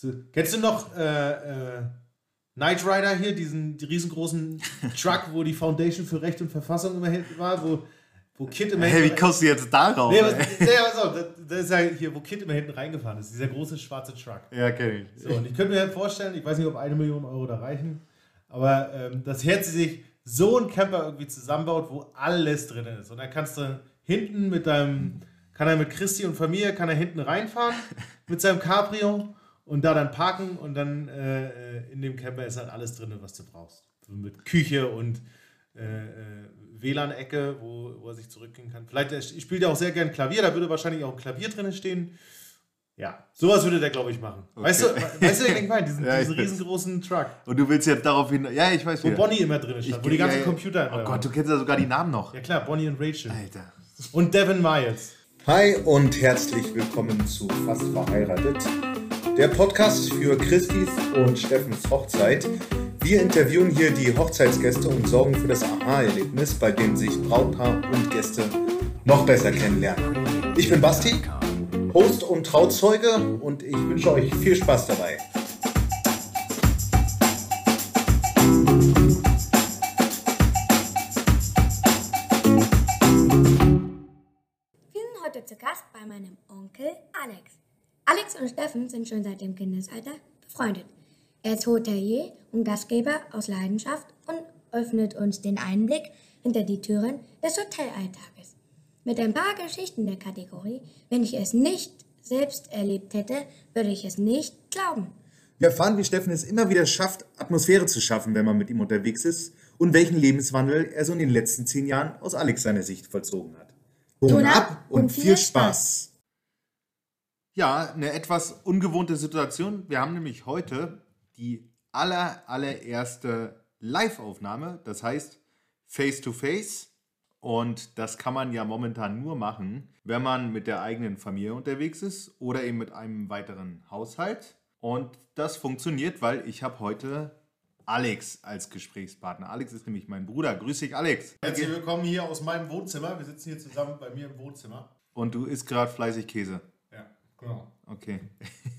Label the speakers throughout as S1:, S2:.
S1: So, kennst du noch äh, äh, Knight Rider hier, diesen die riesengroßen Truck, wo die Foundation für Recht und Verfassung immer hinten war, wo, wo Kid immer
S2: Hey, wie kommst du jetzt darauf?
S1: Nee,
S2: ey?
S1: was, nee, pass auf, das, das ist ja hier, wo Kid immer hinten reingefahren ist, dieser große schwarze Truck.
S2: ja, kenn ich.
S1: So, und ich könnte mir halt vorstellen, ich weiß nicht, ob eine Million Euro da reichen, aber ähm, dass Herzi sich so ein Camper irgendwie zusammenbaut, wo alles drin ist. Und dann kannst du hinten mit deinem, kann er mit Christi und Familie, kann er hinten reinfahren mit seinem Cabrio und da dann parken und dann äh, äh, in dem Camper ist halt alles drin, was du brauchst. So mit Küche und äh, äh, WLAN-Ecke, wo, wo er sich zurückgehen kann. Vielleicht, er spielt ja auch sehr gern Klavier, da würde wahrscheinlich auch ein Klavier drin stehen. Ja, sowas würde der, glaube ich, machen. Weißt du, weißt du, was ich meine? Diesen,
S2: Ja, ich
S1: diesen riesengroßen Truck,
S2: Und du willst jetzt darauf hin. Ja, ich weiß
S1: wo
S2: wieder.
S1: Bonnie immer drin stand, wo die ganzen
S2: ja.
S1: Computer
S2: Oh
S1: immer
S2: Gott, du kennst ja sogar die Namen noch.
S1: Ja klar, Bonnie und Rachel.
S2: Alter.
S1: Und Devin Miles.
S3: Hi und herzlich willkommen zu Fast verheiratet, der Podcast für Christis und Steffens Hochzeit. Wir interviewen hier die Hochzeitsgäste und sorgen für das Aha-Erlebnis, bei dem sich Brautpaar und Gäste noch besser kennenlernen. Ich bin Basti, Host und Trauzeuge und ich wünsche euch viel Spaß dabei.
S4: Wir sind heute zu Gast bei meinem Onkel Alex. Alex und Steffen sind schon seit dem Kindesalter befreundet. Er ist Hotelier und Gastgeber aus Leidenschaft und öffnet uns den Einblick hinter die Türen des Hotelalltages. Mit ein paar Geschichten der Kategorie, wenn ich es nicht selbst erlebt hätte, würde ich es nicht glauben.
S3: Wir erfahren, wie Steffen es immer wieder schafft, Atmosphäre zu schaffen, wenn man mit ihm unterwegs ist und welchen Lebenswandel er so in den letzten zehn Jahren aus Alex seiner Sicht vollzogen hat. Ton ab und viel Spaß.
S2: Ja, eine etwas ungewohnte Situation. Wir haben nämlich heute die aller, allererste Live-Aufnahme, das heißt Face-to-Face. Und das kann man ja momentan nur machen, wenn man mit der eigenen Familie unterwegs ist oder eben mit einem weiteren Haushalt. Und das funktioniert, weil ich habe heute Alex als Gesprächspartner. Alex ist nämlich mein Bruder. Grüß dich, Alex.
S1: Herzlich willkommen hier aus meinem Wohnzimmer. Wir sitzen hier zusammen bei mir im Wohnzimmer.
S2: Und du isst gerade fleißig Käse.
S1: Ja, genau.
S2: Okay.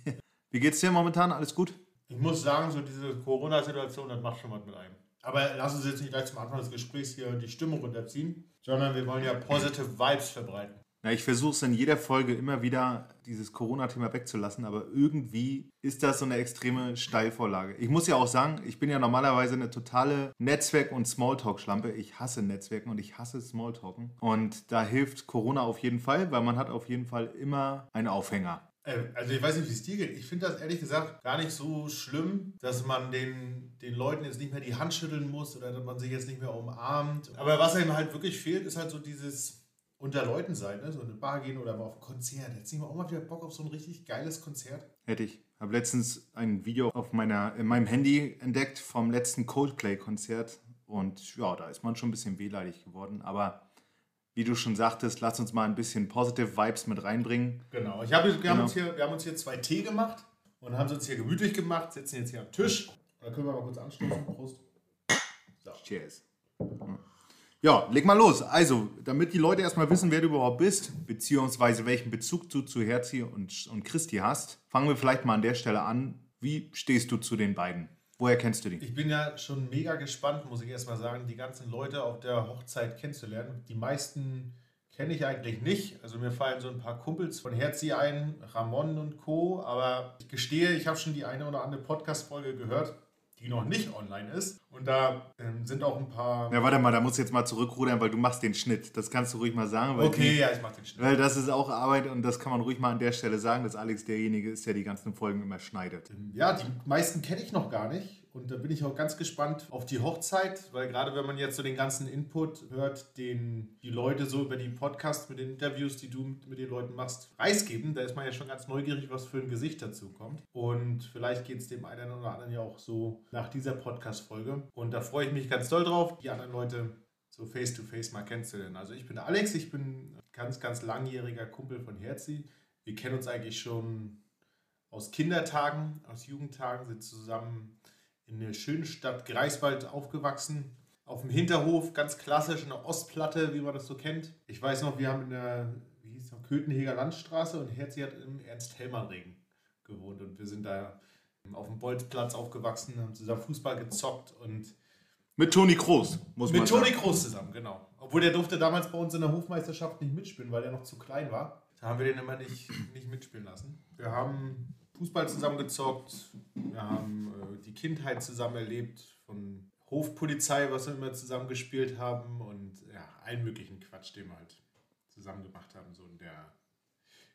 S2: Wie geht's dir momentan? Alles gut?
S1: Ich muss sagen, so diese Corona-Situation, das macht schon was mit einem. Aber lass uns jetzt nicht gleich zum Anfang des Gesprächs hier die Stimmung runterziehen, sondern wir wollen ja positive Vibes verbreiten.
S2: Na, ich versuche es in jeder Folge immer wieder, dieses Corona-Thema wegzulassen, aber irgendwie ist das so eine extreme Steilvorlage. Ich muss ja auch sagen, ich bin ja normalerweise eine totale Netzwerk- und Smalltalk-Schlampe. Ich hasse Netzwerken und ich hasse Smalltalken. Und da hilft Corona auf jeden Fall, weil man hat auf jeden Fall immer einen Aufhänger.
S1: Äh, Also ich weiß nicht, wie es dir geht. Ich finde das ehrlich gesagt gar nicht so schlimm, dass man den, den Leuten jetzt nicht mehr die Hand schütteln muss oder dass man sich jetzt nicht mehr umarmt. Aber was einem halt wirklich fehlt, ist halt so dieses unter Leuten sein, ne? so in eine Bar gehen oder mal auf ein Konzert. Jetzt nicht mal auch mal wieder Bock auf so ein richtig geiles Konzert.
S2: Hätte ich. Habe letztens ein Video auf meiner, in meinem Handy entdeckt vom letzten Coldplay-Konzert. Und ja, da ist man schon ein bisschen wehleidig geworden. Aber wie du schon sagtest, lass uns mal ein bisschen positive Vibes mit reinbringen.
S1: Genau. Ich hab, wir, haben
S2: Genau.
S1: uns hier, wir haben uns hier zwei Tee gemacht und haben es uns hier gemütlich gemacht, sitzen jetzt hier am Tisch. Da können wir mal kurz anstoßen. Prost.
S2: Cheers. Ja, leg mal los. Also, damit die Leute erstmal wissen, wer du überhaupt bist, beziehungsweise welchen Bezug du zu Herzi und, und Christi hast, fangen wir vielleicht mal an der Stelle an. Wie stehst du zu den beiden? Woher kennst du die?
S1: Ich bin ja schon mega gespannt, muss ich erstmal sagen, die ganzen Leute auf der Hochzeit kennenzulernen. Die meisten kenne ich eigentlich nicht. Also mir fallen so ein paar Kumpels von Herzi ein, Ramon und Co. Aber ich gestehe, ich habe schon die eine oder andere Podcast-Folge gehört, die noch nicht online ist. Und da ähm, sind auch ein paar.
S2: Ja, warte mal, da musst du jetzt mal zurückrudern, weil du machst den Schnitt. Das kannst du ruhig mal sagen. Weil
S1: Okay,
S2: die,
S1: ja, ich mache den Schnitt.
S2: Weil das ist auch Arbeit und das kann man ruhig mal an der Stelle sagen, dass Alex derjenige ist, der die ganzen Folgen immer schneidet.
S1: Ja, die meisten kenne ich noch gar nicht. Und da bin ich auch ganz gespannt auf die Hochzeit, weil gerade wenn man jetzt so den ganzen Input hört, den die Leute so über die Podcasts mit den Interviews, die du mit, den Leuten machst, preisgeben, da ist man ja schon ganz neugierig, was für ein Gesicht dazu kommt. Und vielleicht geht es dem einen oder anderen ja auch so nach dieser Podcast-Folge. Und da freue ich mich ganz doll drauf, die anderen Leute so face-to-face mal kennenzulernen. Also ich bin Alex, ich bin ganz, ganz langjähriger Kumpel von Herzi. Wir kennen uns eigentlich schon aus Kindertagen, aus Jugendtagen, sind zusammen in der schönen Stadt Greifswald aufgewachsen. Auf dem Hinterhof, ganz klassisch, in der Ostplatte, wie man das so kennt. Ich weiß noch, wir haben in der, wie hieß das, Köthenheger Landstraße und Herzi hat im Ernst-Hellmann-Ring gewohnt und wir sind da auf dem Bolzplatz aufgewachsen, haben zusammen Fußball gezockt und
S2: mit Toni Kroos,
S1: muss man Mit Toni Kroos zusammen, genau. Obwohl der durfte damals bei uns in der Hofmeisterschaft nicht mitspielen, weil er noch zu klein war. Da haben wir den immer nicht, nicht mitspielen lassen. Wir haben Fußball zusammen gezockt, wir haben äh, die Kindheit zusammen erlebt, von Hofpolizei, was wir immer zusammen gespielt haben und ja, allen möglichen Quatsch, den wir halt zusammen gemacht haben, so in der,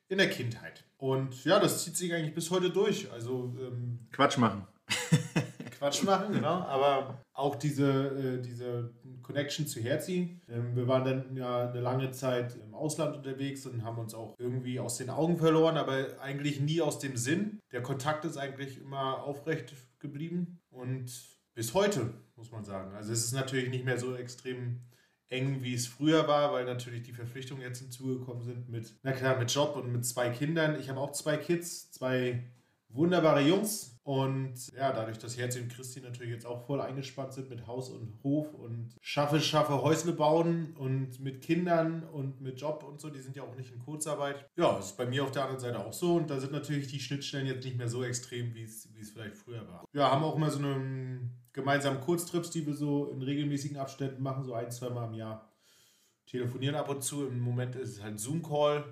S1: in der Kindheit. Und ja, das zieht sich eigentlich bis heute durch. Also ähm,
S2: Quatsch machen.
S1: Quatsch machen, genau. Aber auch diese, äh, diese Connection zu Herzi. Ähm, wir waren dann ja eine lange Zeit im Ausland unterwegs und haben uns auch irgendwie aus den Augen verloren, aber eigentlich nie aus dem Sinn. Der Kontakt ist eigentlich immer aufrecht geblieben und bis heute, muss man sagen. Also es ist natürlich nicht mehr so extrem eng, wie es früher war, weil natürlich die Verpflichtungen jetzt hinzugekommen sind mit, na klar, mit Job und mit zwei Kindern. Ich habe auch zwei Kids, zwei wunderbare Jungs. Und ja, dadurch, dass Herz und Christi natürlich jetzt auch voll eingespannt sind mit Haus und Hof und schaffe, schaffe Häusle bauen und mit Kindern und mit Job und so, die sind ja auch nicht in Kurzarbeit. Ja, ist bei mir auf der anderen Seite auch so. Und da sind natürlich die Schnittstellen jetzt nicht mehr so extrem, wie es, vielleicht früher war. Ja, haben auch immer so einen gemeinsamen Kurztrips, die wir so in regelmäßigen Abständen machen, so ein, zwei Mal im Jahr. Telefonieren ab und zu. Im Moment ist es halt Zoom-Call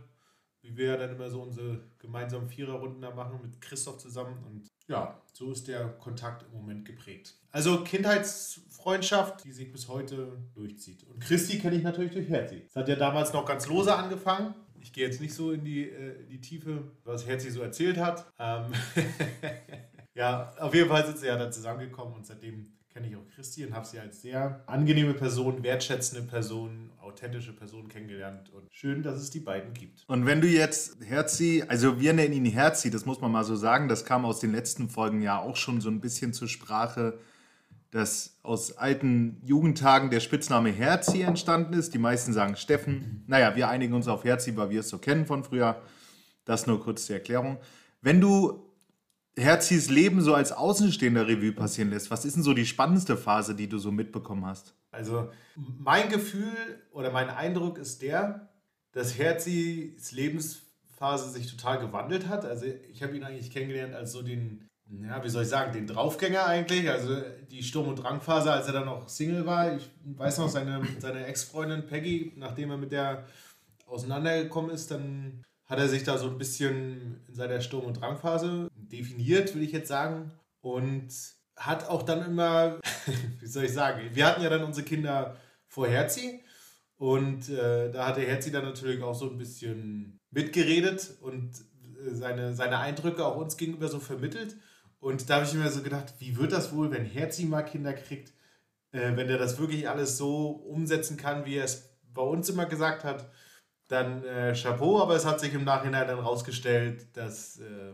S1: wie wir dann immer so unsere gemeinsamen Viererrunden da machen mit Christoph zusammen. Und ja, so ist der Kontakt im Moment geprägt. Also Kindheitsfreundschaft, die sich bis heute durchzieht. Und Christi kenne ich natürlich durch Herzi. Es hat ja damals noch ganz lose angefangen. Ich gehe jetzt nicht so in die, äh, die Tiefe, was Herzi so erzählt hat. Ähm ja, auf jeden Fall sind sie ja dann zusammengekommen und seitdem kenne ich auch Christi und habe sie als sehr angenehme Person, wertschätzende Person, authentische Person kennengelernt. Und schön, dass es die beiden gibt.
S2: Und wenn du jetzt Herzi, also wir nennen ihn Herzi, das muss man mal so sagen, das kam aus den letzten Folgen ja auch schon so ein bisschen zur Sprache, dass aus alten Jugendtagen der Spitzname Herzi entstanden ist. Die meisten sagen Steffen. Naja, wir einigen uns auf Herzi, weil wir es so kennen von früher. Das nur kurz zur Erklärung. Wenn du Herzis Leben so als Außenstehender Revue passieren lässt, was ist denn so die spannendste Phase, die du so mitbekommen hast?
S1: Also mein Gefühl oder mein Eindruck ist der, dass Herzis Lebensphase sich total gewandelt hat. Also ich habe ihn eigentlich kennengelernt als so den, ja, wie soll ich sagen, den Draufgänger eigentlich. Also die Sturm- und Drangphase, als er dann noch Single war. Ich weiß noch, seine, seine Ex-Freundin Peggy, nachdem er mit der auseinandergekommen ist, dann hat er sich da so ein bisschen in seiner Sturm- und Drangphase definiert, würde ich jetzt sagen. Und hat auch dann immer, wie soll ich sagen, wir hatten ja dann unsere Kinder vor Herzi. Und äh, da hat der Herzi dann natürlich auch so ein bisschen mitgeredet und äh, seine, seine Eindrücke auch uns gegenüber so vermittelt. Und da habe ich mir so gedacht, wie wird das wohl, wenn Herzi mal Kinder kriegt, äh, wenn der das wirklich alles so umsetzen kann, wie er es bei uns immer gesagt hat dann äh, Chapeau, aber es hat sich im Nachhinein dann rausgestellt, dass äh,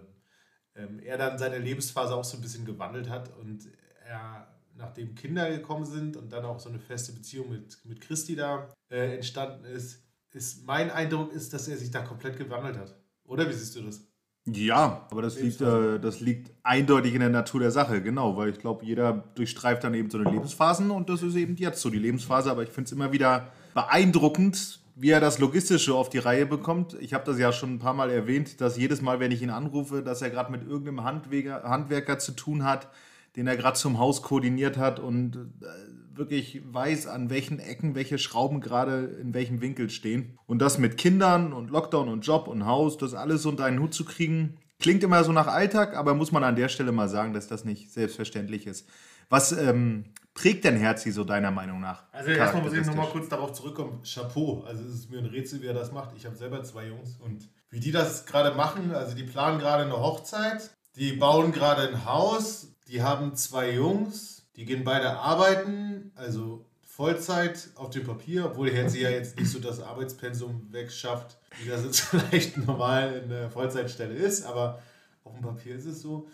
S1: ähm, er dann seine Lebensphase auch so ein bisschen gewandelt hat und er, nachdem Kinder gekommen sind und dann auch so eine feste Beziehung mit, mit Christi da äh, entstanden ist, ist mein Eindruck ist, dass er sich da komplett gewandelt hat. Oder wie siehst du das?
S2: Ja, aber das liegt, äh, das liegt eindeutig in der Natur der Sache, genau, weil ich glaube, jeder durchstreift dann eben so eine Lebensphasen und das ist eben jetzt so die Lebensphase, aber ich finde es immer wieder beeindruckend, wie er das Logistische auf die Reihe bekommt. Ich habe das ja schon ein paar Mal erwähnt, dass jedes Mal, wenn ich ihn anrufe, dass er gerade mit irgendeinem Handwerker, Handwerker zu tun hat, den er gerade zum Haus koordiniert hat und äh, wirklich weiß, an welchen Ecken welche Schrauben gerade in welchem Winkel stehen. Und das mit Kindern und Lockdown und Job und Haus, das alles unter einen Hut zu kriegen, klingt immer so nach Alltag, aber muss man an der Stelle mal sagen, dass das nicht selbstverständlich ist. Was ähm, prägt denn Herzi so deiner Meinung nach?
S1: Also erstmal muss ich nochmal kurz darauf zurückkommen. Chapeau. Also es ist mir ein Rätsel, wie er das macht. Ich habe selber zwei Jungs und wie die das gerade machen, also die planen gerade eine Hochzeit, die bauen gerade ein Haus, die haben zwei Jungs, die gehen beide arbeiten, also Vollzeit auf dem Papier, obwohl Herzi ja jetzt nicht so das Arbeitspensum wegschafft, wie das jetzt vielleicht normal in der Vollzeitstelle ist, aber auf dem Papier ist es so.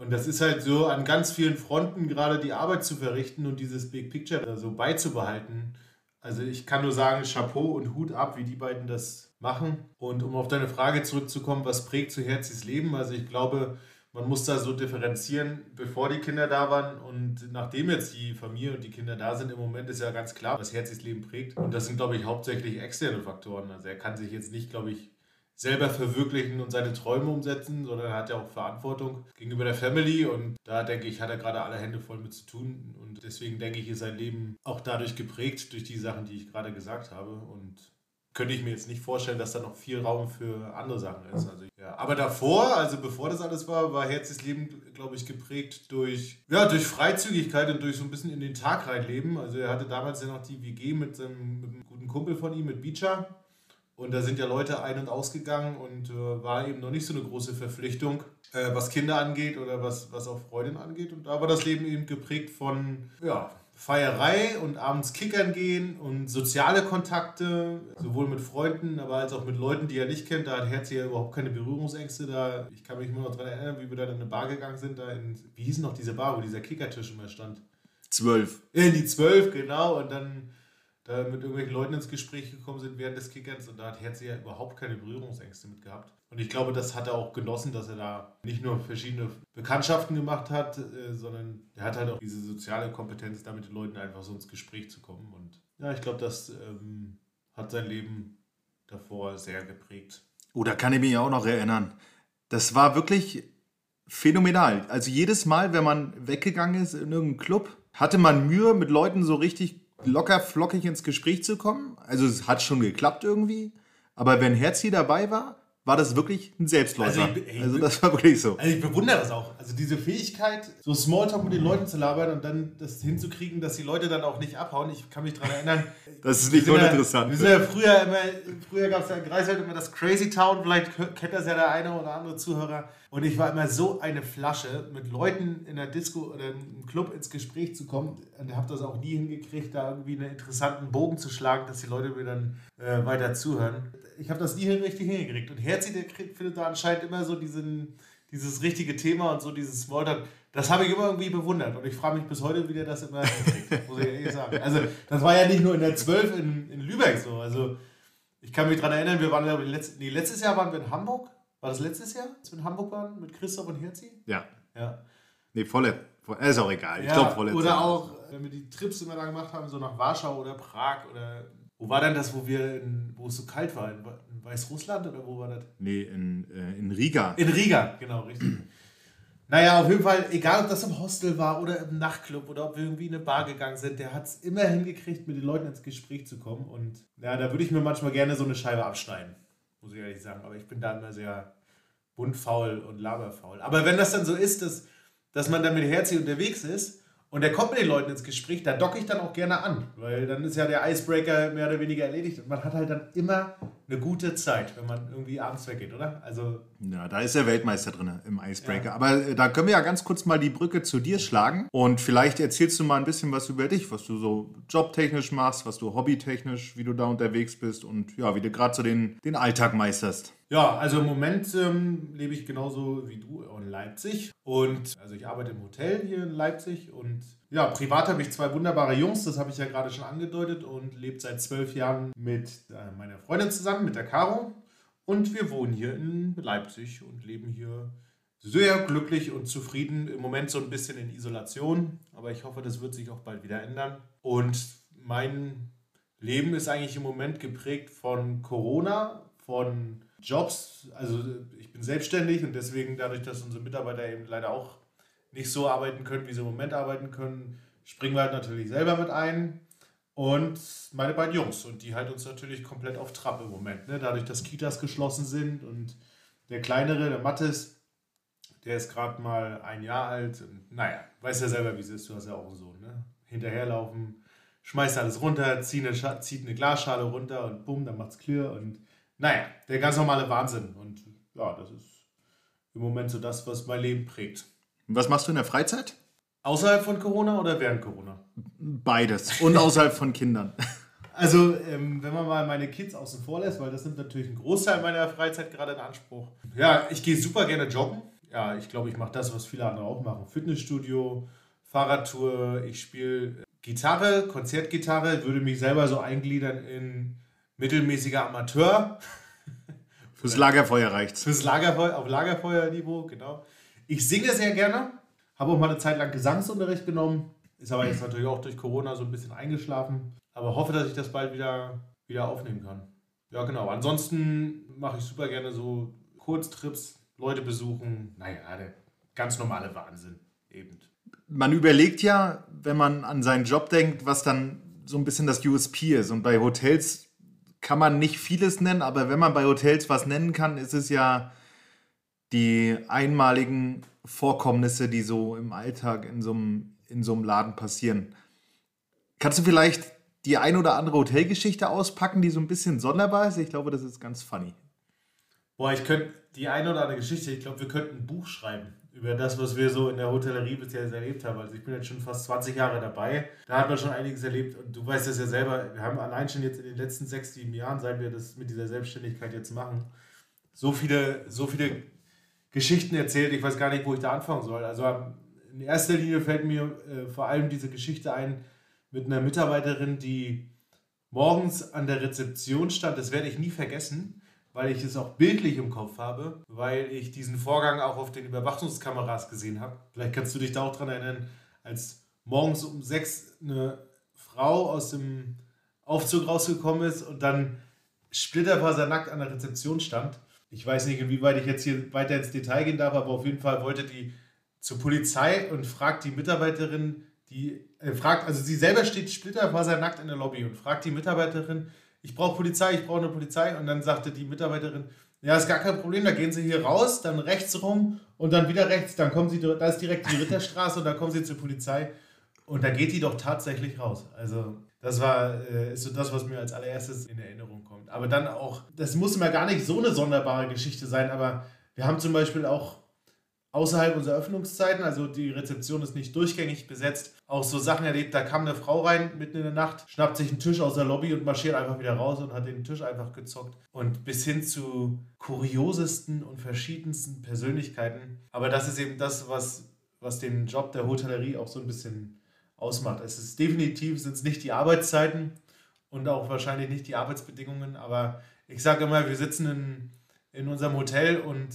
S1: Und das ist halt so an ganz vielen Fronten gerade die Arbeit zu verrichten und dieses Big Picture so beizubehalten. Also ich kann nur sagen, Chapeau und Hut ab, wie die beiden das machen. Und um auf deine Frage zurückzukommen, was prägt zu Herzis Leben? Also ich glaube, man muss da so differenzieren, bevor die Kinder da waren und nachdem jetzt die Familie und die Kinder da sind, im Moment ist ja ganz klar, was Herzis Leben prägt. Und das sind, glaube ich, hauptsächlich externe Faktoren. Also er kann sich jetzt nicht, glaube ich, selber verwirklichen und seine Träume umsetzen, sondern er hat ja auch Verantwortung gegenüber der Family und da denke ich, hat er gerade alle Hände voll mit zu tun und deswegen denke ich, ist sein Leben auch dadurch geprägt, durch die Sachen, die ich gerade gesagt habe und könnte ich mir jetzt nicht vorstellen, dass da noch viel Raum für andere Sachen ist. Also, ja. Aber davor, also bevor das alles war, war Herzis Leben, glaube ich, geprägt durch, ja, durch Freizügigkeit und durch so ein bisschen in den Tag reinleben. Also er hatte damals ja noch die WG mit, seinem, mit einem guten Kumpel von ihm, mit Beecher. Und da sind ja Leute ein- und ausgegangen und äh, war eben noch nicht so eine große Verpflichtung, äh, was Kinder angeht oder was, was auch Freundinnen angeht. Und da war das Leben eben geprägt von ja, Feierei und abends kickern gehen und soziale Kontakte, sowohl mit Freunden, aber als auch mit Leuten, die er nicht kennt. Da hat Herz ja überhaupt keine Berührungsängste. Da, ich kann mich nur noch daran erinnern, wie wir dann in eine Bar gegangen sind. Da in, wie hieß noch diese Bar, wo dieser Kickertisch immer stand?
S2: Zwölf.
S1: In die zwölf, genau. Und dann da mit irgendwelchen Leuten ins Gespräch gekommen sind während des Kickerns und da hat Herz ja überhaupt keine Berührungsängste mit gehabt. Und ich glaube, das hat er auch genossen, dass er da nicht nur verschiedene Bekanntschaften gemacht hat, äh, sondern er hat halt auch diese soziale Kompetenz, da mit den Leuten einfach so ins Gespräch zu kommen. Und ja, ich glaube, das ähm, hat sein Leben davor sehr geprägt.
S2: Oh, da kann ich mich auch noch erinnern. Das war wirklich phänomenal. Also jedes Mal, wenn man weggegangen ist in irgendeinen Club, hatte man Mühe, mit Leuten so richtig locker flockig ins Gespräch zu kommen. Also es hat schon geklappt irgendwie. Aber wenn Herzi dabei war, war das wirklich ein Selbstläufer.
S1: Also ich-
S2: Also,
S1: ey,
S2: das war wirklich so.
S1: Also ich bewundere das auch. Also diese Fähigkeit, so Smalltalk mit den Leuten zu labern und dann das hinzukriegen, dass die Leute dann auch nicht abhauen. Ich kann mich daran erinnern.
S2: Das ist nicht uninteressant.
S1: Wir sind ja früher immer, früher gab es ja in Greifswald immer das Crazy Town, vielleicht kennt das ja der eine oder andere Zuhörer. Und ich war immer so eine Flasche, mit Leuten in der Disco oder im Club ins Gespräch zu kommen. Und habe das auch nie hingekriegt, da irgendwie einen interessanten Bogen zu schlagen, dass die Leute mir dann äh, weiter zuhören. Ich habe das nie richtig hingekriegt. Und Herzi, der findet da anscheinend immer so diesen, dieses richtige Thema und so dieses Smalltalk. Das habe ich immer irgendwie bewundert. Und ich frage mich bis heute, wie der das immer hinkriegt, muss ich ehrlich sagen. Also, das war ja nicht nur in der 12 in, in Lübeck so. Also, ich kann mich daran erinnern, wir waren, glaube ich, letzt, nee, letztes Jahr waren wir in Hamburg. War das letztes Jahr, als wir in Hamburg waren mit Christoph und Herzi?
S2: Ja.
S1: Ja.
S2: Nee, volle. voll- Ist auch egal. Ich
S1: ja
S2: glaube, volle.
S1: oder auch, wenn wir die Trips immer da gemacht haben, so nach Warschau oder Prag oder. Wo war denn das, wo wir in, wo es so kalt war? In, Weißrussland oder wo war das?
S2: Nee, in, äh, in Riga.
S1: In Riga, genau, richtig. Naja, auf jeden Fall, egal ob das im Hostel war oder im Nachtclub oder ob wir irgendwie in eine Bar gegangen sind, der hat es immer hingekriegt, mit den Leuten ins Gespräch zu kommen. Und ja, da würde ich mir manchmal gerne so eine Scheibe abschneiden, muss ich ehrlich sagen. Aber ich bin da immer sehr buntfaul und laberfaul. Aber wenn das dann so ist, dass, dass man dann mit Herzi unterwegs ist und der kommt mit den Leuten ins Gespräch, da docke ich dann auch gerne an, weil dann ist ja der Icebreaker mehr oder weniger erledigt und man hat halt dann immer eine gute Zeit, wenn man irgendwie abends weggeht, oder? Also
S2: Ja, da ist der Weltmeister drin im Icebreaker.
S1: Ja.
S2: Aber äh, da können wir ja ganz kurz mal die Brücke zu dir schlagen. Und vielleicht erzählst du mal ein bisschen was über dich, was du so jobtechnisch machst, was du hobbytechnisch, wie du da unterwegs bist und ja, wie du gerade so den, den Alltag meisterst.
S1: Ja, also im Moment ähm, lebe ich genauso wie du in Leipzig. Und also ich arbeite im Hotel hier in Leipzig. Und ja, privat habe ich zwei wunderbare Jungs, das habe ich ja gerade schon angedeutet, und lebe seit zwölf Jahren mit äh, meiner Freundin zusammen, mit der Caro. Und wir wohnen hier in Leipzig und leben hier sehr glücklich und zufrieden. Im Moment so ein bisschen in Isolation, aber ich hoffe, das wird sich auch bald wieder ändern. Und mein Leben ist eigentlich im Moment geprägt von Corona, von Jobs. Also ich bin selbstständig und deswegen dadurch, dass unsere Mitarbeiter eben leider auch nicht so arbeiten können, wie sie im Moment arbeiten können, springen wir halt natürlich selber mit ein. Und meine beiden Jungs. Und die halten uns natürlich komplett auf Trab im Moment. Ne? Dadurch, dass Kitas geschlossen sind und der Kleinere, der Mattes, der ist gerade mal ein Jahr alt. Und, naja, weiß ja selber, wie es ist. Du hast ja auch einen Sohn. Ne? Hinterherlaufen, schmeißt alles runter, zieht eine, zieht eine Glasschale runter und bumm, dann macht's clear. Und naja, der ganz normale Wahnsinn. Und ja, das ist im Moment so das, was mein Leben prägt.
S2: Was machst du in der Freizeit?
S1: Außerhalb von Corona oder während Corona?
S2: Beides. Und außerhalb von Kindern.
S1: Also, ähm, wenn man mal meine Kids außen vor lässt, weil das nimmt natürlich einen Großteil meiner Freizeit gerade in Anspruch. Ja, ich gehe super gerne joggen. Ja, ich glaube, ich mache das, was viele andere auch machen. Fitnessstudio, Fahrradtour, ich spiele Gitarre, Konzertgitarre, würde mich selber so eingliedern in mittelmäßiger Amateur.
S2: Fürs Lagerfeuer reicht's.
S1: Fürs Lagerfeuer, auf Lagerfeuerniveau, genau. Ich singe sehr gerne, habe auch mal eine Zeit lang Gesangsunterricht genommen, ist aber jetzt natürlich auch durch Corona so ein bisschen eingeschlafen. Aber hoffe, dass ich das bald wieder, wieder aufnehmen kann. Ja, genau. Ansonsten mache ich super gerne so Kurztrips, Leute besuchen. Naja, der ganz normale Wahnsinn eben.
S2: Man überlegt ja, wenn man an seinen Job denkt, was dann so ein bisschen das USP ist. Und bei Hotels kann man nicht vieles nennen, aber wenn man bei Hotels was nennen kann, ist es ja die einmaligen Vorkommnisse, die so im Alltag in so einem, in so einem Laden passieren. Kannst du vielleicht die ein oder andere Hotelgeschichte auspacken, die so ein bisschen sonderbar ist? Ich glaube, das ist ganz funny.
S1: Boah, ich könnte die eine oder andere Geschichte, ich glaube, wir könnten ein Buch schreiben über das, was wir so in der Hotellerie bisher erlebt haben. Also ich bin jetzt schon fast 20 Jahre dabei. Da hat man schon einiges erlebt und du weißt das ja selber, wir haben allein schon jetzt in den letzten sechs, sieben Jahren, seit wir das mit dieser Selbstständigkeit jetzt machen, so viele, so viele Geschichten erzählt, ich weiß gar nicht, wo ich da anfangen soll. Also in erster Linie fällt mir äh, vor allem diese Geschichte ein mit einer Mitarbeiterin, die morgens an der Rezeption stand. Das werde ich nie vergessen weil ich es auch bildlich im Kopf habe, weil ich diesen Vorgang auch auf den Überwachungskameras gesehen habe. Vielleicht kannst du dich da auch dran erinnern, als morgens um sechs eine Frau aus dem Aufzug rausgekommen ist und dann splitterfasernackt an der Rezeption stand. Ich weiß nicht, inwieweit ich jetzt hier weiter ins Detail gehen darf, aber auf jeden Fall wollte die zur Polizei und fragt die Mitarbeiterin, die äh, fragt, also sie selber steht splitterfasernackt in der Lobby und fragt die Mitarbeiterin, ich brauche Polizei, ich brauche eine Polizei. Und dann sagte die Mitarbeiterin, ja, ist gar kein Problem, da gehen Sie hier raus, dann rechts rum und dann wieder rechts, dann kommen Sie, da ist direkt die Ritterstraße und dann kommen Sie zur Polizei. Und da geht die doch tatsächlich raus. Also das war äh, ist so das, was mir als allererstes in Erinnerung kommt. Aber dann auch, das muss immer gar nicht so eine sonderbare Geschichte sein, aber wir haben zum Beispiel auch außerhalb unserer Öffnungszeiten, also die Rezeption ist nicht durchgängig besetzt, auch so Sachen erlebt, da kam eine Frau rein mitten in der Nacht, schnappt sich einen Tisch aus der Lobby und marschiert einfach wieder raus und hat den Tisch einfach gezockt. Und bis hin zu kuriosesten und verschiedensten Persönlichkeiten. Aber das ist eben das, was, was den Job der Hotellerie auch so ein bisschen ausmacht. Es ist definitiv, sind es nicht die Arbeitszeiten und auch wahrscheinlich nicht die Arbeitsbedingungen, aber ich sage immer, wir sitzen in, in unserem Hotel und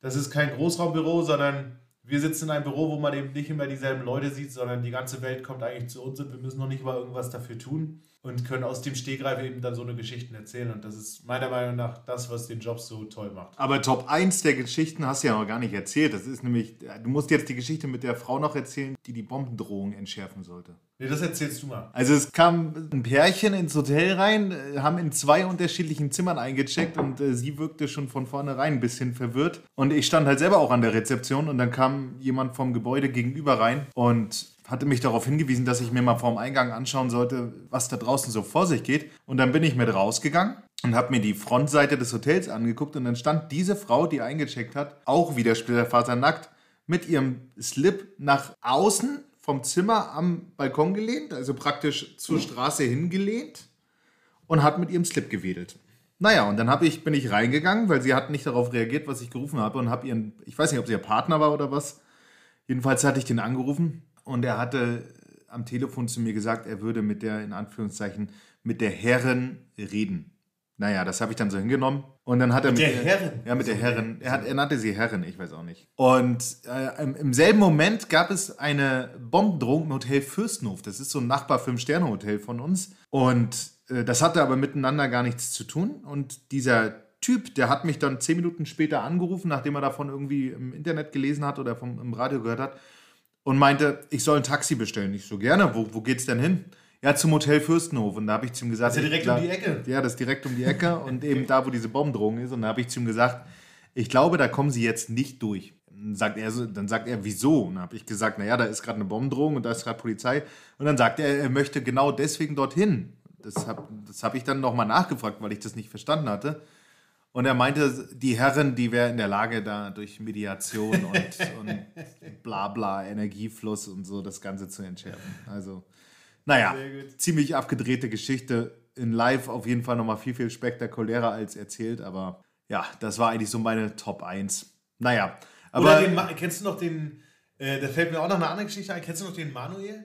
S1: das ist kein Großraumbüro, sondern wir sitzen in einem Büro, wo man eben nicht immer dieselben Leute sieht, sondern die ganze Welt kommt eigentlich zu uns und wir müssen noch nicht mal irgendwas dafür tun und können aus dem Stegreif eben dann so eine Geschichten erzählen. Und das ist meiner Meinung nach das, was den Job so toll macht.
S2: Aber Top 1 der Geschichten hast du ja noch gar nicht erzählt. Das ist nämlich, du musst jetzt die Geschichte mit der Frau noch erzählen, die die Bombendrohung entschärfen sollte.
S1: Nee, das erzählst du mal.
S2: Also es kam ein Pärchen ins Hotel rein, haben in zwei unterschiedlichen Zimmern eingecheckt und äh, sie wirkte schon von vornherein ein bisschen verwirrt. Und ich stand halt selber auch an der Rezeption und dann kam jemand vom Gebäude gegenüber rein und hatte mich darauf hingewiesen, dass ich mir mal vorm Eingang anschauen sollte, was da draußen so vor sich geht. Und dann bin ich mit rausgegangen und habe mir die Frontseite des Hotels angeguckt und dann stand diese Frau, die eingecheckt hat, auch wieder splitterfasernackt mit ihrem Slip nach außen vom Zimmer am Balkon gelehnt, also praktisch zur Straße hingelehnt und hat mit ihrem Slip gewedelt. Naja, und dann ich, bin ich reingegangen, weil sie hat nicht darauf reagiert, was ich gerufen habe und habe ihren, ich weiß nicht, ob sie ihr Partner war oder was. Jedenfalls hatte ich den angerufen und er hatte am Telefon zu mir gesagt, er würde mit der, in Anführungszeichen, mit der Herren reden. Naja, das habe ich dann so hingenommen. Und dann hat er
S1: mit, mit der Herren?
S2: Ja, mit der Herren. Er, hat, er nannte sie Herren, ich weiß auch nicht. Und äh, im, im, selben Moment gab es eine Bombendrohung im Hotel Fürstenhof. Das ist so ein Nachbar-Fünf-Sterne-Hotel von uns. Und äh, das hatte aber miteinander gar nichts zu tun. Und dieser Typ, der hat mich dann zehn Minuten später angerufen, nachdem er davon irgendwie im Internet gelesen hat oder vom, im Radio gehört hat und meinte, ich soll ein Taxi bestellen. Ich so, gerne, wo, wo geht's denn hin? Ja, zum Hotel Fürstenhof. Und da habe ich zu ihm gesagt.
S1: Das ist ja direkt um die Ecke.
S2: Ja, das ist direkt um die Ecke und eben da, wo diese Bombendrohung ist. Und da habe ich zu ihm gesagt, ich glaube, da kommen sie jetzt nicht durch. Dann sagt er, so, dann sagt er wieso? Und dann habe ich gesagt, naja, da ist gerade eine Bombendrohung und da ist gerade Polizei. Und dann sagt er, er möchte genau deswegen dorthin. Das habe das hab ich dann nochmal nachgefragt, weil ich das nicht verstanden hatte. Und er meinte, die Herren, die wäre in der Lage, da durch Mediation und, und bla bla, Energiefluss und so das Ganze zu entschärfen. Also, naja, ziemlich abgedrehte Geschichte. In live auf jeden Fall nochmal viel, viel spektakulärer als erzählt, aber ja, das war eigentlich so meine Top 1. Naja, aber.
S1: Den, kennst du noch den, äh, da fällt mir auch noch eine andere Geschichte ein, kennst du noch den Manuel?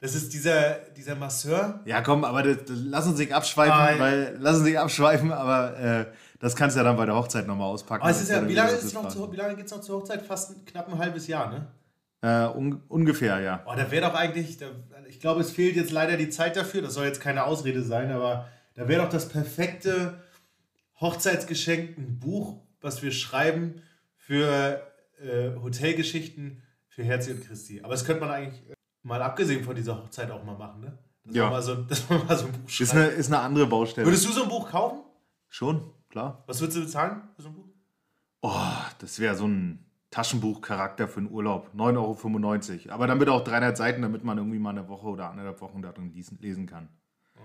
S1: Das ist dieser, dieser Masseur.
S2: Ja, komm, aber das, das, lass uns nicht abschweifen, ah, weil, lass uns nicht abschweifen, aber äh, das kannst du ja dann bei der Hochzeit nochmal auspacken.
S1: Aber es ist ja, wie lange, ist noch zu, wie lange geht es noch zur Hochzeit? Fast ein, knapp ein halbes Jahr, ne?
S2: Äh, un, ungefähr, ja.
S1: Oh, da wäre doch eigentlich, da, ich glaube, es fehlt jetzt leider die Zeit dafür, das soll jetzt keine Ausrede sein, aber da wäre doch das perfekte Hochzeitsgeschenk ein Buch, was wir schreiben für äh, Hotelgeschichten für Herzi und Christi. Aber das könnte man eigentlich äh, mal abgesehen von dieser Hochzeit auch mal machen, ne? Dass
S2: Ja.
S1: Man mal so, dass man mal so ein Buch
S2: Ist
S1: schreibt.
S2: eine, ist eine andere Baustelle.
S1: Würdest du so ein Buch kaufen?
S2: Schon, klar.
S1: Was würdest du bezahlen für so ein Buch?
S2: Oh, das wäre so ein Taschenbuchcharakter für einen Urlaub. 9,95 Euro. Aber dann bitte auch 300 Seiten, damit man irgendwie mal eine Woche oder anderthalb Wochen darin lesen, lesen kann.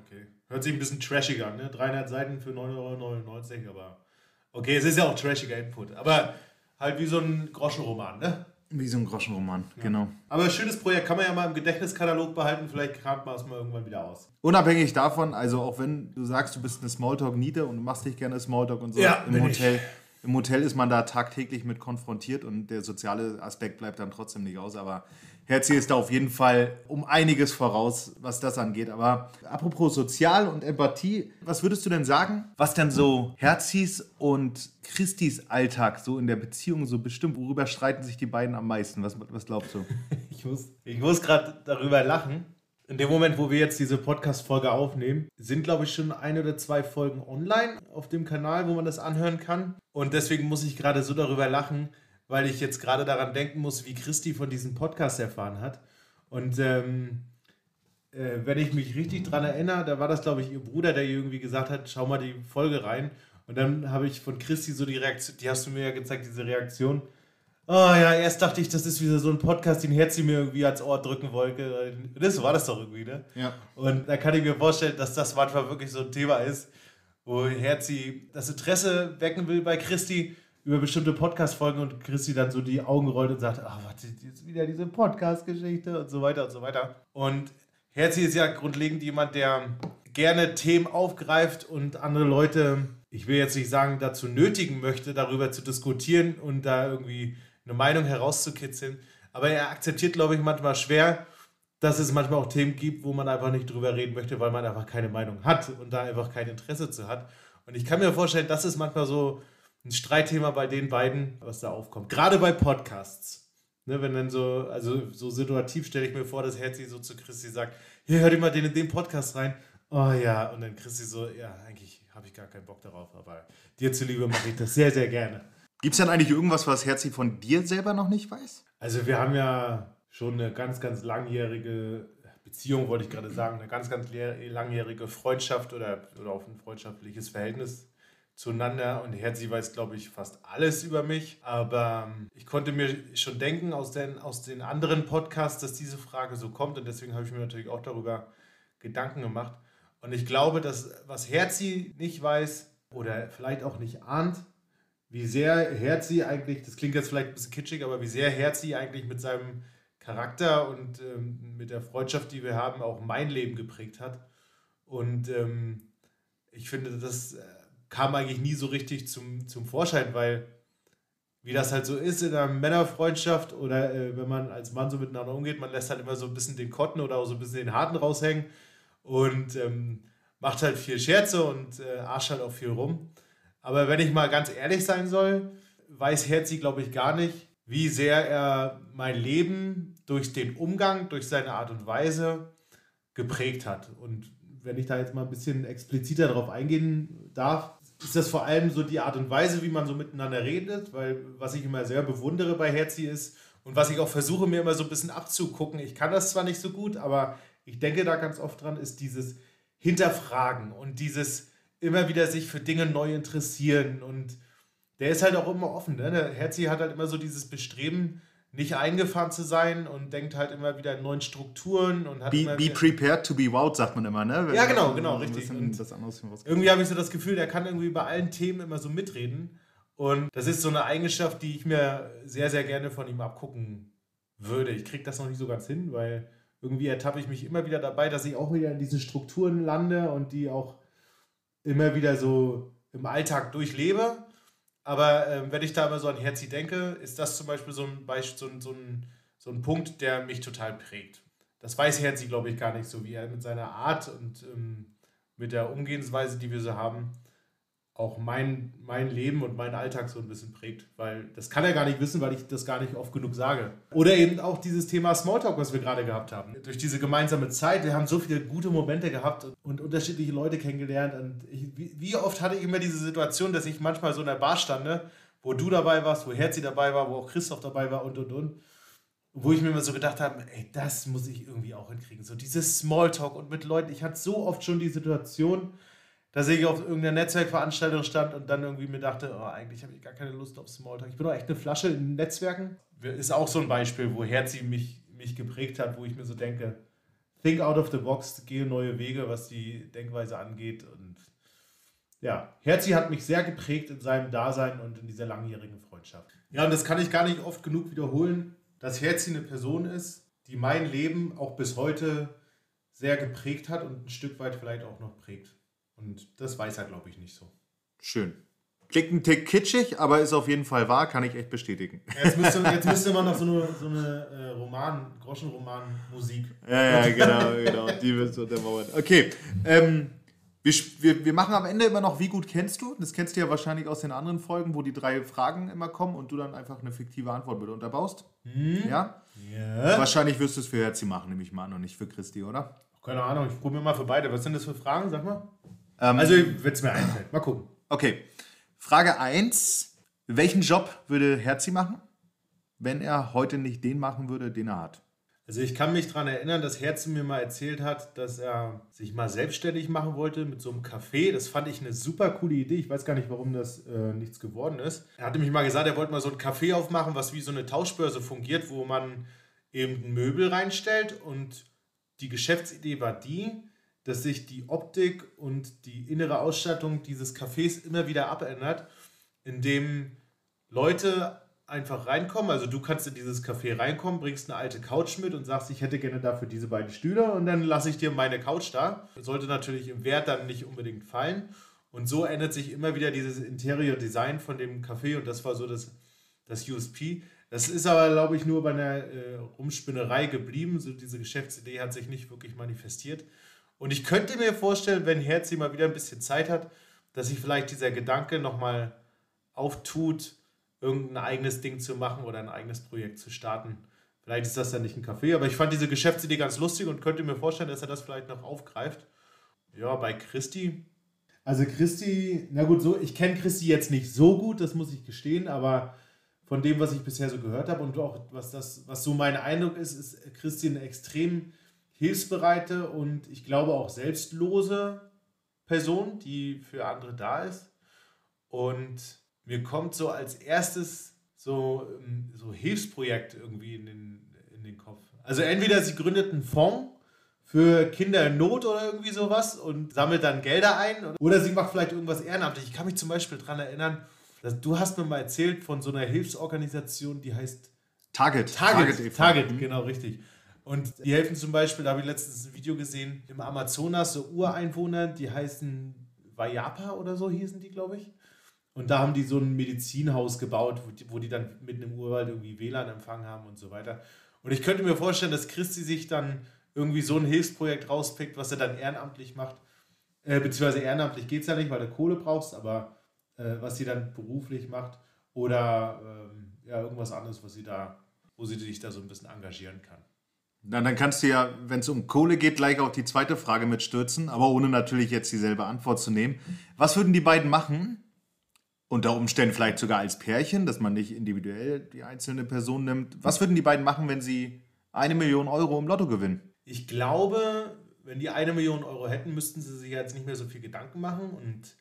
S1: Okay. Hört sich ein bisschen trashig an, ne? 300 Seiten für 9,99 Euro, aber. Okay, es ist ja auch trashiger Input. Aber halt wie so ein Groschenroman, ne?
S2: Wie so ein Groschenroman, genau.
S1: Aber schönes Projekt, kann man ja mal im Gedächtniskatalog behalten, vielleicht kramt man es mal irgendwann wieder aus.
S2: Unabhängig davon, also auch wenn du sagst, du bist eine Smalltalk-Niete und du machst dich gerne Smalltalk und so,
S1: Ja,
S2: im,
S1: bin ich.
S2: Hotel, im Hotel ist man da tagtäglich mit konfrontiert und der soziale Aspekt bleibt dann trotzdem nicht aus. Aber Herzi ist da auf jeden Fall um einiges voraus, was das angeht. Aber apropos Sozial und Empathie, was würdest du denn sagen, was denn so Herzis und Christis Alltag so in der Beziehung so bestimmt? Worüber streiten sich die beiden am meisten? Was, was glaubst du?
S1: Ich muss, ich muss gerade darüber lachen. In dem Moment, wo wir jetzt diese Podcast-Folge aufnehmen, sind, glaube ich, schon ein oder zwei Folgen online auf dem Kanal, wo man das anhören kann. Und deswegen muss ich gerade so darüber lachen, weil ich jetzt gerade daran denken muss, wie Christi von diesem Podcast erfahren hat. Und ähm, äh, wenn ich mich richtig dran erinnere, da war das, glaube ich, ihr Bruder, der irgendwie gesagt hat, schau mal die Folge rein. Und dann habe ich von Christi so die Reaktion, die hast du mir ja gezeigt, diese Reaktion. Oh ja, erst dachte ich, das ist wieder so ein Podcast, den Herzi mir irgendwie ans Ohr drücken wollte. Das war das doch irgendwie, ne?
S2: Ja.
S1: Und da kann ich mir vorstellen, dass das manchmal wirklich so ein Thema ist, wo Herzi das Interesse wecken will bei Christi über bestimmte Podcast-Folgen und Christi dann so die Augen rollt und sagt, ach, warte, jetzt wieder diese Podcast-Geschichte und so weiter und so weiter. Und Herzi ist ja grundlegend jemand, der gerne Themen aufgreift und andere Leute, ich will jetzt nicht sagen, dazu nötigen möchte, darüber zu diskutieren und da irgendwie eine Meinung herauszukitzeln. Aber er akzeptiert, glaube ich, manchmal schwer, dass es manchmal auch Themen gibt, wo man einfach nicht drüber reden möchte, weil man einfach keine Meinung hat und da einfach kein Interesse zu hat. Und ich kann mir vorstellen, das ist manchmal so ein Streitthema bei den beiden, was da aufkommt. Gerade bei Podcasts. Ne, wenn dann so, also so situativ stelle ich mir vor, dass Herzi so zu Christi sagt, hier, hör dir mal den in den Podcast rein. Oh ja, und dann Christi so, ja, eigentlich habe ich gar keinen Bock darauf, aber dir zuliebe mache ich das sehr, sehr gerne.
S2: Gibt es denn eigentlich irgendwas, was Herzi von dir selber noch nicht weiß?
S1: Also wir haben ja schon eine ganz, ganz langjährige Beziehung, wollte ich gerade sagen, eine ganz, ganz langjährige Freundschaft oder, oder auch ein freundschaftliches Verhältnis zueinander. Und Herzi weiß, glaube ich, fast alles über mich. Aber ähm, ich konnte mir schon denken aus den, aus den anderen Podcasts, dass diese Frage so kommt. Und deswegen habe ich mir natürlich auch darüber Gedanken gemacht. Und ich glaube, dass was Herzi nicht weiß oder vielleicht auch nicht ahnt, wie sehr Herzi eigentlich, das klingt jetzt vielleicht ein bisschen kitschig, aber wie sehr Herzi eigentlich mit seinem Charakter und ähm, mit der Freundschaft, die wir haben, auch mein Leben geprägt hat. Und ähm, ich finde, das äh, kam eigentlich nie so richtig zum, zum Vorschein, weil wie das halt so ist in einer Männerfreundschaft oder äh, wenn man als Mann so miteinander umgeht, man lässt halt immer so ein bisschen den Kotten oder auch so ein bisschen den Harten raushängen und ähm, macht halt viel Scherze und äh, arscht halt auch viel rum. Aber wenn ich mal ganz ehrlich sein soll, weiß Herzi, glaube ich, gar nicht, wie sehr er mein Leben durch den Umgang, durch seine Art und Weise geprägt hat. Und wenn ich da jetzt mal ein bisschen expliziter darauf eingehen darf, ist das vor allem so die Art und Weise, wie man so miteinander redet, weil was ich immer sehr bewundere bei Herzi ist und was ich auch versuche mir immer so ein bisschen abzugucken, ich kann das zwar nicht so gut, aber ich denke da ganz oft dran, ist dieses Hinterfragen und dieses immer wieder sich für Dinge neu interessieren und der ist halt auch immer offen. Ne? Herzi hat halt immer so dieses Bestreben, nicht eingefahren zu sein und denkt halt immer wieder in neuen Strukturen und hat
S2: Be, be prepared to be wowed, sagt man immer, ne? Wenn
S1: Ja, genau, genau, richtig. irgendwie habe ich so das Gefühl, der kann irgendwie bei allen Themen immer so mitreden. Und das ist so eine Eigenschaft, die ich mir sehr, sehr gerne von ihm abgucken würde. Ich kriege das noch nicht so ganz hin, weil irgendwie ertappe ich mich immer wieder dabei, dass ich auch wieder in diesen Strukturen lande und die auch immer wieder so im Alltag durchlebe. Aber ähm, wenn ich da immer so an Herzi denke, ist das zum Beispiel so ein, Beisp- so ein, so ein, so ein Punkt, der mich total prägt. Das weiß Herzi, glaube ich, gar nicht so, wie er mit seiner Art und ähm, mit der Umgehensweise, die wir so haben, auch mein, mein Leben und meinen Alltag so ein bisschen prägt. Weil das kann er gar nicht wissen, weil ich das gar nicht oft genug sage. Oder eben auch dieses Thema Smalltalk, was wir gerade gehabt haben. Durch diese gemeinsame Zeit, wir haben so viele gute Momente gehabt und, unterschiedliche Leute kennengelernt. Und ich, wie, wie, oft hatte ich immer diese Situation, dass ich manchmal so in der Bar stande, wo du dabei warst, wo Herzi dabei war, wo auch Christoph dabei war und und und. Wo ich mir immer so gedacht habe, ey, das muss ich irgendwie auch hinkriegen. So dieses Smalltalk und mit Leuten. Ich hatte so oft schon die Situation, dass ich auf irgendeiner Netzwerkveranstaltung stand und dann irgendwie mir dachte, oh, eigentlich habe ich gar keine Lust auf Smalltalk. Ich bin doch echt eine Flasche in Netzwerken. Ist auch so ein Beispiel, wo Herzi mich, mich geprägt hat, wo ich mir so denke, think out of the box, gehe neue Wege, was die Denkweise angeht. Und ja, Herzi hat mich sehr geprägt in seinem Dasein und in dieser langjährigen Freundschaft. Ja, und das kann ich gar nicht oft genug wiederholen, dass Herzi eine Person ist, die mein Leben auch bis heute sehr geprägt hat und ein Stück weit vielleicht auch noch prägt. Und das weiß er, glaube ich, nicht so.
S2: Schön. Klingt ein Tick kitschig, aber ist auf jeden Fall wahr, kann ich echt bestätigen.
S1: Jetzt müsste, jetzt müsste man noch so eine, so eine äh, Roman, Groschenroman-Musik.
S2: Ja, ja, genau, genau. Die wird so der Moment. Okay. Ähm, wir, wir, wir machen am Ende immer noch, wie gut kennst du? Das kennst du ja wahrscheinlich aus den anderen Folgen, wo die drei Fragen immer kommen und du dann einfach eine fiktive Antwort mit unterbaust. Hm? Ja? Ja. Wahrscheinlich wirst du es für Herzi machen, nehme ich mal an, und nicht für Christi, oder?
S1: Keine Ahnung, ich probiere mal für beide. Was sind das für Fragen, sag mal? Ähm, also, wenn es mir einfällt. Mal gucken.
S2: Okay. Frage 1. Welchen Job würde Herzi machen, wenn er heute nicht den machen würde, den er hat?
S1: Also ich kann mich daran erinnern, dass Herzi mir mal erzählt hat, dass er sich mal selbstständig machen wollte mit so einem Café. Das fand ich eine super coole Idee. Ich weiß gar nicht, warum das äh, nichts geworden ist. Er hatte mich mal gesagt, er wollte mal so ein Café aufmachen, was wie so eine Tauschbörse fungiert, wo man eben Möbel reinstellt. Und die Geschäftsidee war die, dass sich die Optik und die innere Ausstattung dieses Cafés immer wieder abändert, indem Leute einfach reinkommen. Also du kannst in dieses Café reinkommen, bringst eine alte Couch mit und sagst, ich hätte gerne dafür diese beiden Stühle und dann lasse ich dir meine Couch da. Sollte natürlich im Wert dann nicht unbedingt fallen. Und so ändert sich immer wieder dieses Interior Design von dem Café und das war so das, das USP. Das ist aber, glaube ich, nur bei einer äh, Rumspinnerei geblieben. So diese Geschäftsidee hat sich nicht wirklich manifestiert. Und ich könnte mir vorstellen, wenn Herzi mal wieder ein bisschen Zeit hat, dass sich vielleicht dieser Gedanke nochmal auftut, irgendein eigenes Ding zu machen oder ein eigenes Projekt zu starten. Vielleicht ist das dann nicht ein Café, aber ich fand diese Geschäftsidee ganz lustig und könnte mir vorstellen, dass er das vielleicht noch aufgreift. Ja, bei Christi. Also Christi, na gut, so, ich kenne Christi jetzt nicht so gut, das muss ich gestehen, aber von dem, was ich bisher so gehört habe und auch was das, was so mein Eindruck ist, ist Christi eine extrem hilfsbereite und ich glaube auch selbstlose Person, die für andere da ist. Und mir kommt so als erstes so, ähm, so Hilfsprojekt irgendwie in den, in den Kopf. Also entweder sie gründet einen Fonds für Kinder in Not oder irgendwie sowas und sammelt dann Gelder ein. Oder sie macht vielleicht irgendwas ehrenamtlich. Ich kann mich zum Beispiel daran erinnern, dass du hast mir mal erzählt von so einer Hilfsorganisation, die heißt
S2: Target.
S1: Target, Target, Target mhm. genau richtig. Und die helfen zum Beispiel, da habe ich letztens ein Video gesehen, im Amazonas so Ureinwohner, die heißen Wayapa oder so hießen die, glaube ich. Und da haben die so ein Medizinhaus gebaut, wo die, wo die dann mitten im Urwald irgendwie WLAN empfangen haben und so weiter. Und ich könnte mir vorstellen, dass Christi sich dann irgendwie so ein Hilfsprojekt rauspickt, was er dann ehrenamtlich macht. Äh, beziehungsweise ehrenamtlich geht es ja nicht, weil du Kohle brauchst, aber äh, was sie dann beruflich macht oder ähm, ja, irgendwas anderes, was sie da, wo sie sich da so ein bisschen engagieren kann.
S2: Na, dann kannst du ja, wenn es um Kohle geht, gleich auch die zweite Frage mitstürzen, aber ohne natürlich jetzt dieselbe Antwort zu nehmen. Was würden die beiden machen? Unter Umständen vielleicht sogar als Pärchen, dass man nicht individuell die einzelne Person nimmt. Was würden die beiden machen, wenn sie eine Million Euro im Lotto gewinnen?
S1: Ich glaube, wenn die eine Million Euro hätten, müssten sie sich jetzt nicht mehr so viel Gedanken machen. Und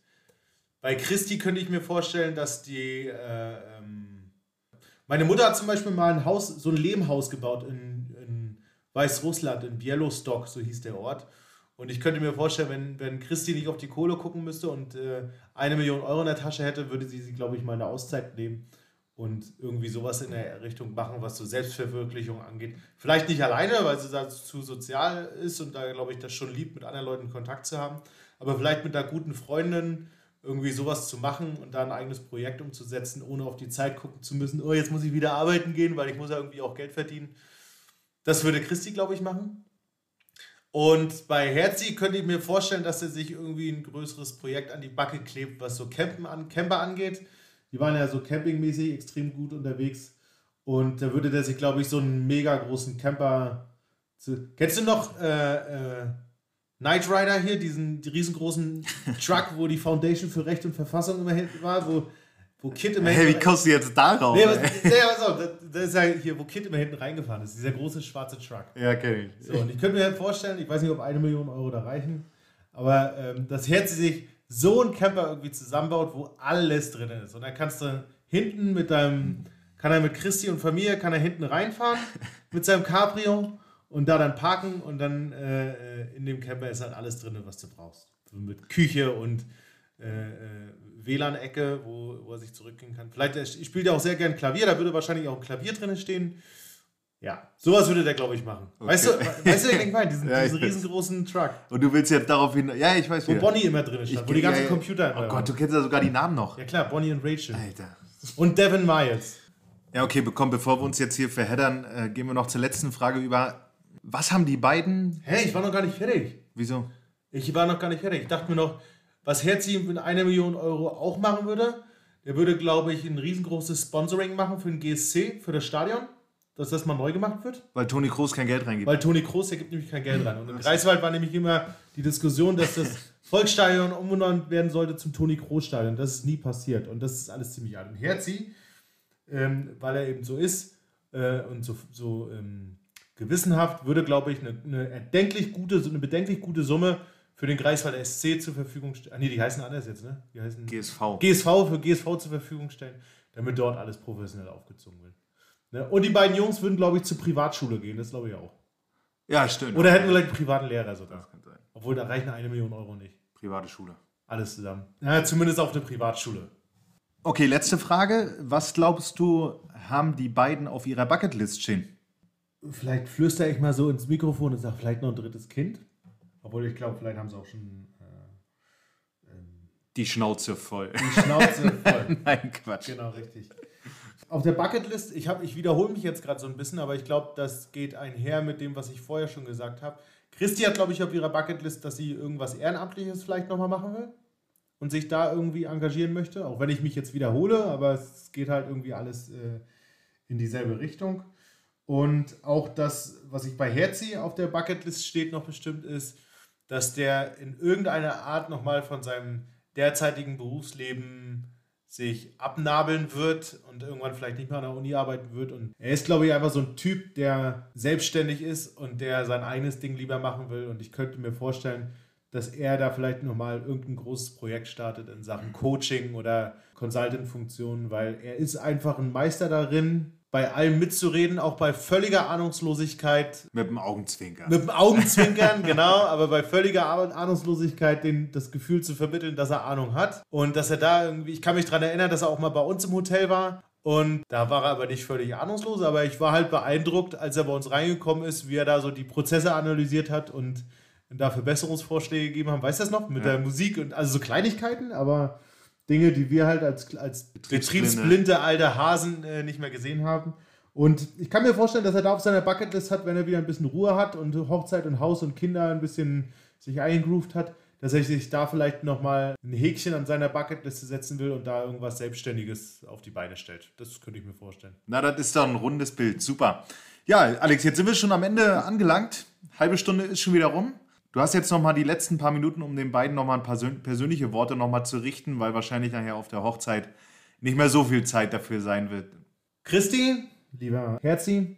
S1: bei Christi könnte ich mir vorstellen, dass die. Äh, ähm meine Mutter hat zum Beispiel mal ein Haus, so ein Lehmhaus gebaut in Weißrussland, in Bielostok, so hieß der Ort. Und ich könnte mir vorstellen, wenn, wenn Christi nicht auf die Kohle gucken müsste und äh, eine Million Euro in der Tasche hätte, würde sie, glaube ich, mal eine Auszeit nehmen und irgendwie sowas in der Richtung machen, was so Selbstverwirklichung angeht. Vielleicht nicht alleine, weil sie dazu sozial ist und da, glaube ich, das schon liebt, mit anderen Leuten Kontakt zu haben. Aber vielleicht mit einer guten Freundin irgendwie sowas zu machen und da ein eigenes Projekt umzusetzen, ohne auf die Zeit gucken zu müssen, oh, jetzt muss ich wieder arbeiten gehen, weil ich muss ja irgendwie auch Geld verdienen. Das würde Christi, glaube ich, machen. Und bei Herzi könnte ich mir vorstellen, dass er sich irgendwie ein größeres Projekt an die Backe klebt, was so Campen an, Camper angeht. Die waren ja so campingmäßig extrem gut unterwegs. Und da würde der sich, glaube ich, so einen mega großen Camper. Zu Kennst du noch äh, äh, Knight Rider hier, diesen die riesengroßen Truck, wo die Foundation für Recht und Verfassung immer war, wo, wo Kid immer
S2: Hey, wie kommst du jetzt darauf?
S1: Nee, was, nee, pass auf, das, ist ja hier, wo Kid immer hinten reingefahren ist, dieser große schwarze Truck.
S2: ja, kenn ich.
S1: So, und ich könnte mir halt vorstellen, ich weiß nicht, ob eine Million Euro da reichen, aber ähm, dass Herzi sich so ein Camper irgendwie zusammenbaut, wo alles drin ist. Und dann kannst du hinten mit deinem, kann er mit Christi und Familie, kann er hinten reinfahren mit seinem Cabrio und da dann parken und dann äh, äh, in dem Camper ist halt alles drin, was du brauchst. So mit Küche und äh, äh, WLAN-Ecke, wo, wo er sich zurückgehen kann. Vielleicht, er spielt ja auch sehr gern Klavier, da würde wahrscheinlich auch ein Klavier drin stehen. Ja, sowas würde der, glaube ich, machen. Weißt du, weißt du, ich meine? Diesen,
S2: Ja,
S1: diesen riesengroßen Truck,
S2: Und du willst jetzt darauf hin. Ja, ich weiß
S1: wo
S2: wieder.
S1: Bonnie immer drin stand, wo die ganzen
S2: ja.
S1: Computer immer
S2: Oh
S1: waren.
S2: Gott, du kennst ja sogar die Namen noch.
S1: Ja klar, Bonnie und Rachel.
S2: Alter.
S1: Und Devin Miles.
S2: Ja, okay, komm, bevor wir uns jetzt hier verheddern, äh, gehen wir noch zur letzten Frage über. Was haben die beiden.
S1: Hey, ich war noch gar nicht fertig.
S2: Wieso?
S1: Ich war noch gar nicht fertig. Ich dachte mir noch, was Herzi mit einer Million Euro auch machen würde, der würde, glaube ich, ein riesengroßes Sponsoring machen für den GSC, für das Stadion, dass das mal neu gemacht wird.
S2: Weil Toni Kroos kein Geld reingibt.
S1: Weil Toni Kroos, der gibt nämlich kein Geld rein. Und in Greifswald war nämlich immer die Diskussion, dass das Volksstadion umbenannt werden sollte zum Toni Kroos Stadion. Das ist nie passiert. Und das ist alles ziemlich alt. Und Herzi, ähm, weil er eben so ist äh, und so, so ähm, gewissenhaft, würde, glaube ich, eine, eine erdenklich gute, so eine bedenklich gute Summe für den Greifswalder SC zur Verfügung stellen. Ah, nee, die heißen anders jetzt, ne? Die heißen
S2: GSV.
S1: GSV für GSV zur Verfügung stellen, damit dort alles professionell aufgezogen wird. Ne? Und die beiden Jungs würden, glaube ich, zur Privatschule gehen, das glaube ich auch.
S2: Ja, stimmt.
S1: Oder hätten vielleicht einen privaten Lehrer sogar.
S2: Das kann sein.
S1: Obwohl, da reichen eine Million Euro nicht.
S2: Private Schule.
S1: Alles zusammen. Ja, zumindest auf eine Privatschule.
S2: Okay, letzte Frage. Was glaubst du, haben die beiden auf ihrer Bucketlist stehen?
S1: Vielleicht flüstere ich mal so ins Mikrofon und sage, vielleicht noch ein drittes Kind. Obwohl ich glaube, vielleicht haben sie auch schon äh, ähm,
S2: Die Schnauze voll.
S1: die Schnauze voll.
S2: Nein, Quatsch.
S1: Genau, richtig. Auf der Bucketlist, ich, hab- ich wiederhole mich jetzt gerade so ein bisschen, aber ich glaube, das geht einher mit dem, was ich vorher schon gesagt habe. Christi hat, glaube ich, auf ihrer Bucketlist, dass sie irgendwas Ehrenamtliches vielleicht nochmal machen will und sich da irgendwie engagieren möchte. Auch wenn ich mich jetzt wiederhole, aber es geht halt irgendwie alles äh, in dieselbe Richtung. Und auch das, was ich bei Herzi auf der Bucketlist steht, noch bestimmt ist, dass der in irgendeiner Art nochmal von seinem derzeitigen Berufsleben sich abnabeln wird und irgendwann vielleicht nicht mehr an der Uni arbeiten wird. Und er ist, glaube ich, einfach so ein Typ, der selbstständig ist und der sein eigenes Ding lieber machen will. Und ich könnte mir vorstellen, dass er da vielleicht nochmal irgendein großes Projekt startet in Sachen Coaching oder Consultant-Funktionen, weil er ist einfach ein Meister darin, bei allem mitzureden, auch bei völliger Ahnungslosigkeit
S2: Mit dem Augenzwinker.
S1: mit dem Augenzwinkern, genau, aber bei völliger Ah- Ahnungslosigkeit den, das Gefühl zu vermitteln, dass er Ahnung hat. Und dass er da irgendwie, ich kann mich daran erinnern, dass er auch mal bei uns im Hotel war. Und da war er aber nicht völlig ahnungslos, aber ich war halt beeindruckt, als er bei uns reingekommen ist, wie er da so die Prozesse analysiert hat und da Verbesserungsvorschläge gegeben haben. Weißt du das noch? Mit der Musik und also so Kleinigkeiten, aber Dinge, die wir halt als, als
S2: Betriebsblinde.
S1: alte Hasen äh, nicht mehr gesehen haben. Und ich kann mir vorstellen, dass er da auf seiner Bucketlist hat, wenn er wieder ein bisschen Ruhe hat und Hochzeit und Haus und Kinder ein bisschen sich eingroovt hat, dass er sich da vielleicht nochmal ein Häkchen an seiner Bucketliste setzen will und da irgendwas Selbstständiges auf die Beine stellt. Das könnte ich mir vorstellen.
S2: Na, das ist doch ein rundes Bild. Super. Ja, Alex, jetzt sind wir schon am Ende angelangt. Halbe Stunde ist schon wieder rum. Du hast jetzt noch mal die letzten paar Minuten, um den beiden noch mal ein paar persön- persönliche Worte noch mal zu richten, weil wahrscheinlich nachher auf der Hochzeit nicht mehr so viel Zeit dafür sein wird.
S1: Christi, lieber Herzi,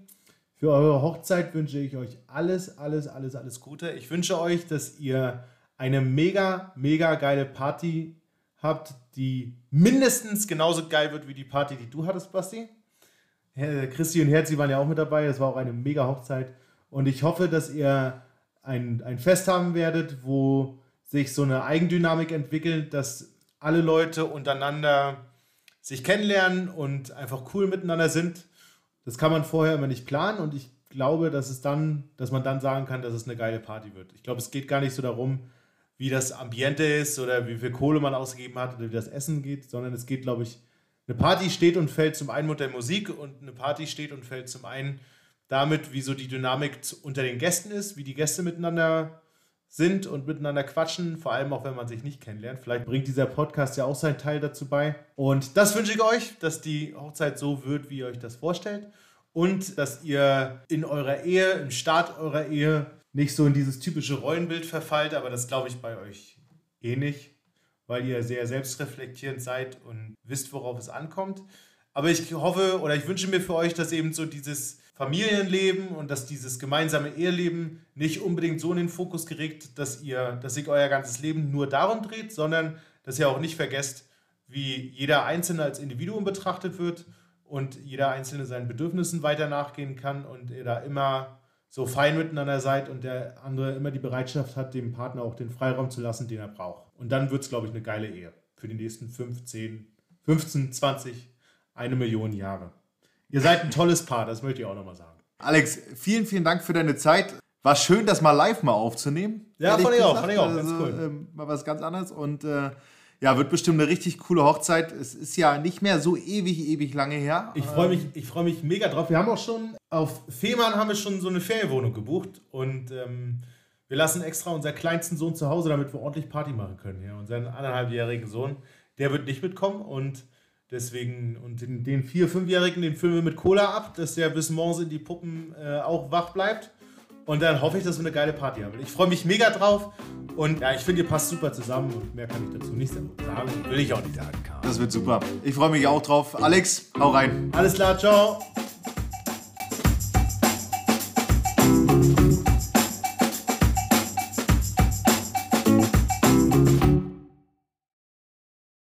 S1: für eure Hochzeit wünsche ich euch alles, alles, alles, alles Gute. Ich wünsche euch, dass ihr eine mega, mega geile Party habt, die mindestens genauso geil wird wie die Party, die du hattest, Basti. Christi und Herzi waren ja auch mit dabei. Das war auch eine mega Hochzeit. Und ich hoffe, dass ihr ein, ein Fest haben werdet, wo sich so eine Eigendynamik entwickelt, dass alle Leute untereinander sich kennenlernen und einfach cool miteinander sind. Das kann man vorher immer nicht planen und ich glaube, dass es dann, dass man dann sagen kann, dass es eine geile Party wird. Ich glaube, es geht gar nicht so darum, wie das Ambiente ist oder wie viel Kohle man ausgegeben hat oder wie das Essen geht, sondern es geht, glaube ich, eine Party steht und fällt zum einen mit der Musik und eine Party steht und fällt zum einen damit, wie so die Dynamik unter den Gästen ist, wie die Gäste miteinander sind und miteinander quatschen, vor allem auch wenn man sich nicht kennenlernt. Vielleicht bringt dieser Podcast ja auch seinen Teil dazu bei. Und das wünsche ich euch, dass die Hochzeit so wird, wie ihr euch das vorstellt. Und dass ihr in eurer Ehe, im Start eurer Ehe, nicht so in dieses typische Rollenbild verfallt, aber das glaube ich bei euch eh nicht, weil ihr sehr selbstreflektierend seid und wisst, worauf es ankommt. Aber ich hoffe oder ich wünsche mir für euch, dass eben so dieses Familienleben und dass dieses gemeinsame Eheleben nicht unbedingt so in den Fokus geregt, dass ihr, dass sich euer ganzes Leben nur darum dreht, sondern dass ihr auch nicht vergesst, wie jeder Einzelne als Individuum betrachtet wird und jeder Einzelne seinen Bedürfnissen weiter nachgehen kann und ihr da immer so fein miteinander seid und der andere immer die Bereitschaft hat, dem Partner auch den Freiraum zu lassen, den er braucht. Und dann wird es, glaube ich, eine geile Ehe für die nächsten 15, 15, 20, eine Million Jahre. Ihr seid ein tolles Paar, das möchte ich auch nochmal sagen.
S2: Alex, vielen, vielen Dank für deine Zeit. War schön, das mal live mal aufzunehmen.
S1: Ja, fand ich auch, fand ich auch.
S2: Ganz also, cool. Ähm, mal was ganz anderes und äh, ja, wird bestimmt eine richtig coole Hochzeit. Es ist ja nicht mehr so ewig, ewig lange her.
S1: Ich freue mich, ich freue mich mega drauf. Wir haben auch schon auf Fehmarn haben wir schon so eine Ferienwohnung gebucht und ähm, wir lassen extra unseren kleinsten Sohn zu Hause, damit wir ordentlich Party machen können. Ja, unseren anderthalbjährigen Sohn, der wird nicht mitkommen und Deswegen, und den, den vier-, fünfjährigen, den füllen wir mit Cola ab, dass der bis morgens in die Puppen äh, auch wach bleibt. Und dann hoffe ich, dass wir eine geile Party haben. Ich freue mich mega drauf. Und ja, ich finde, ihr passt super zusammen. Und mehr kann ich dazu nicht sagen. Will ich auch nicht sagen.
S2: Das wird super. Ich freue mich auch drauf. Alex, hau rein.
S1: Alles klar, ciao.